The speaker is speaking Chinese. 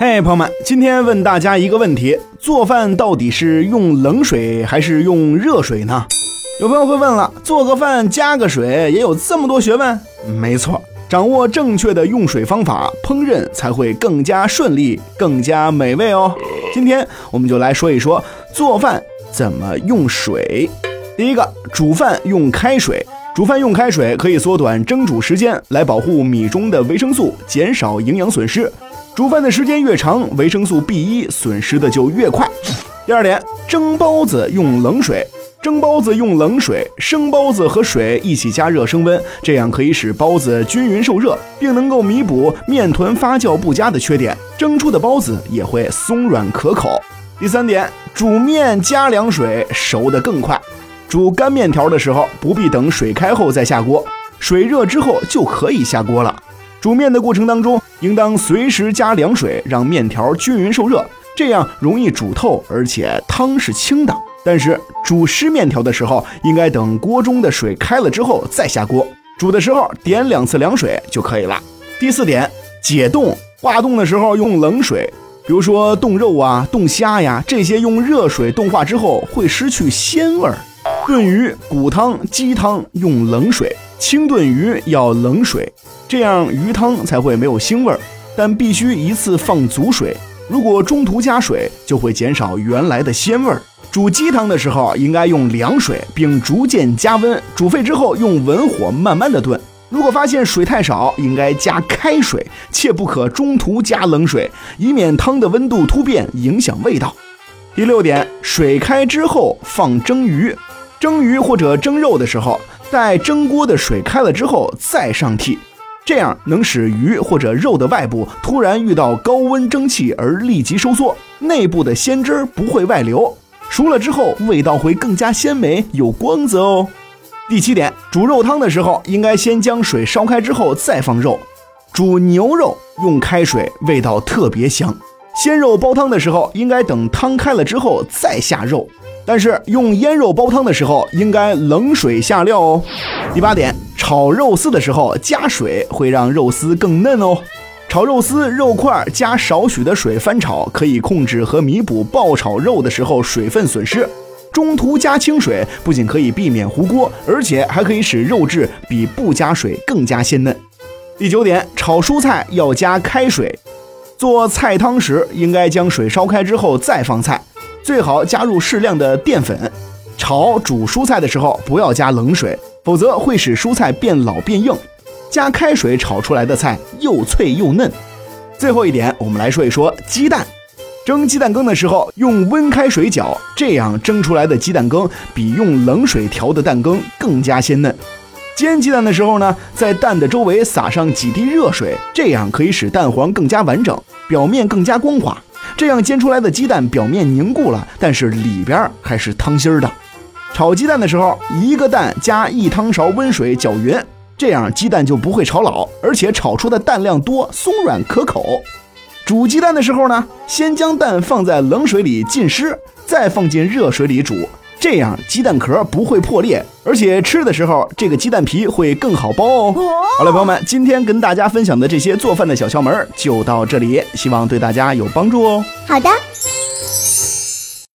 嘿，朋友们，今天问大家一个问题：做饭到底是用冷水还是用热水呢？有朋友会问了，做个饭加个水也有这么多学问？没错，掌握正确的用水方法，烹饪才会更加顺利、更加美味哦。今天我们就来说一说做饭怎么用水。第一个，煮饭用开水。煮饭用开水可以缩短蒸煮时间，来保护米中的维生素，减少营养损失。煮饭的时间越长，维生素 B 一损失的就越快。第二点，蒸包子用冷水，蒸包子用冷水，生包子和水一起加热升温，这样可以使包子均匀受热，并能够弥补面团发酵不佳的缺点，蒸出的包子也会松软可口。第三点，煮面加凉水熟得更快。煮干面条的时候，不必等水开后再下锅，水热之后就可以下锅了。煮面的过程当中，应当随时加凉水，让面条均匀受热，这样容易煮透，而且汤是清的。但是煮湿面条的时候，应该等锅中的水开了之后再下锅，煮的时候点两次凉水就可以了。第四点，解冻化冻的时候用冷水，比如说冻肉啊、冻虾呀这些，用热水冻化之后会失去鲜味儿。炖鱼、骨汤、鸡汤用冷水，清炖鱼要冷水。这样鱼汤才会没有腥味儿，但必须一次放足水。如果中途加水，就会减少原来的鲜味儿。煮鸡汤的时候应该用凉水，并逐渐加温。煮沸之后用文火慢慢的炖。如果发现水太少，应该加开水，切不可中途加冷水，以免汤的温度突变影响味道。第六点，水开之后放蒸鱼，蒸鱼或者蒸肉的时候，待蒸锅的水开了之后再上屉。这样能使鱼或者肉的外部突然遇到高温蒸汽而立即收缩，内部的鲜汁儿不会外流。熟了之后，味道会更加鲜美有光泽哦。第七点，煮肉汤的时候，应该先将水烧开之后再放肉。煮牛肉用开水，味道特别香。鲜肉煲汤的时候，应该等汤开了之后再下肉。但是用腌肉煲汤的时候，应该冷水下料哦。第八点。炒肉丝的时候加水会让肉丝更嫩哦。炒肉丝肉块加少许的水翻炒，可以控制和弥补爆炒肉的时候水分损失。中途加清水，不仅可以避免糊锅，而且还可以使肉质比不加水更加鲜嫩。第九点，炒蔬菜要加开水。做菜汤时，应该将水烧开之后再放菜，最好加入适量的淀粉。炒煮蔬菜的时候不要加冷水。否则会使蔬菜变老变硬，加开水炒出来的菜又脆又嫩。最后一点，我们来说一说鸡蛋。蒸鸡蛋羹的时候用温开水搅，这样蒸出来的鸡蛋羹比用冷水调的蛋羹更加鲜嫩。煎鸡蛋的时候呢，在蛋的周围撒上几滴热水，这样可以使蛋黄更加完整，表面更加光滑。这样煎出来的鸡蛋表面凝固了，但是里边还是汤心儿的。炒鸡蛋的时候，一个蛋加一汤勺温水搅匀，这样鸡蛋就不会炒老，而且炒出的蛋量多，松软可口。煮鸡蛋的时候呢，先将蛋放在冷水里浸湿，再放进热水里煮，这样鸡蛋壳不会破裂，而且吃的时候这个鸡蛋皮会更好剥哦。好了，朋友们，今天跟大家分享的这些做饭的小窍门就到这里，希望对大家有帮助哦。好的。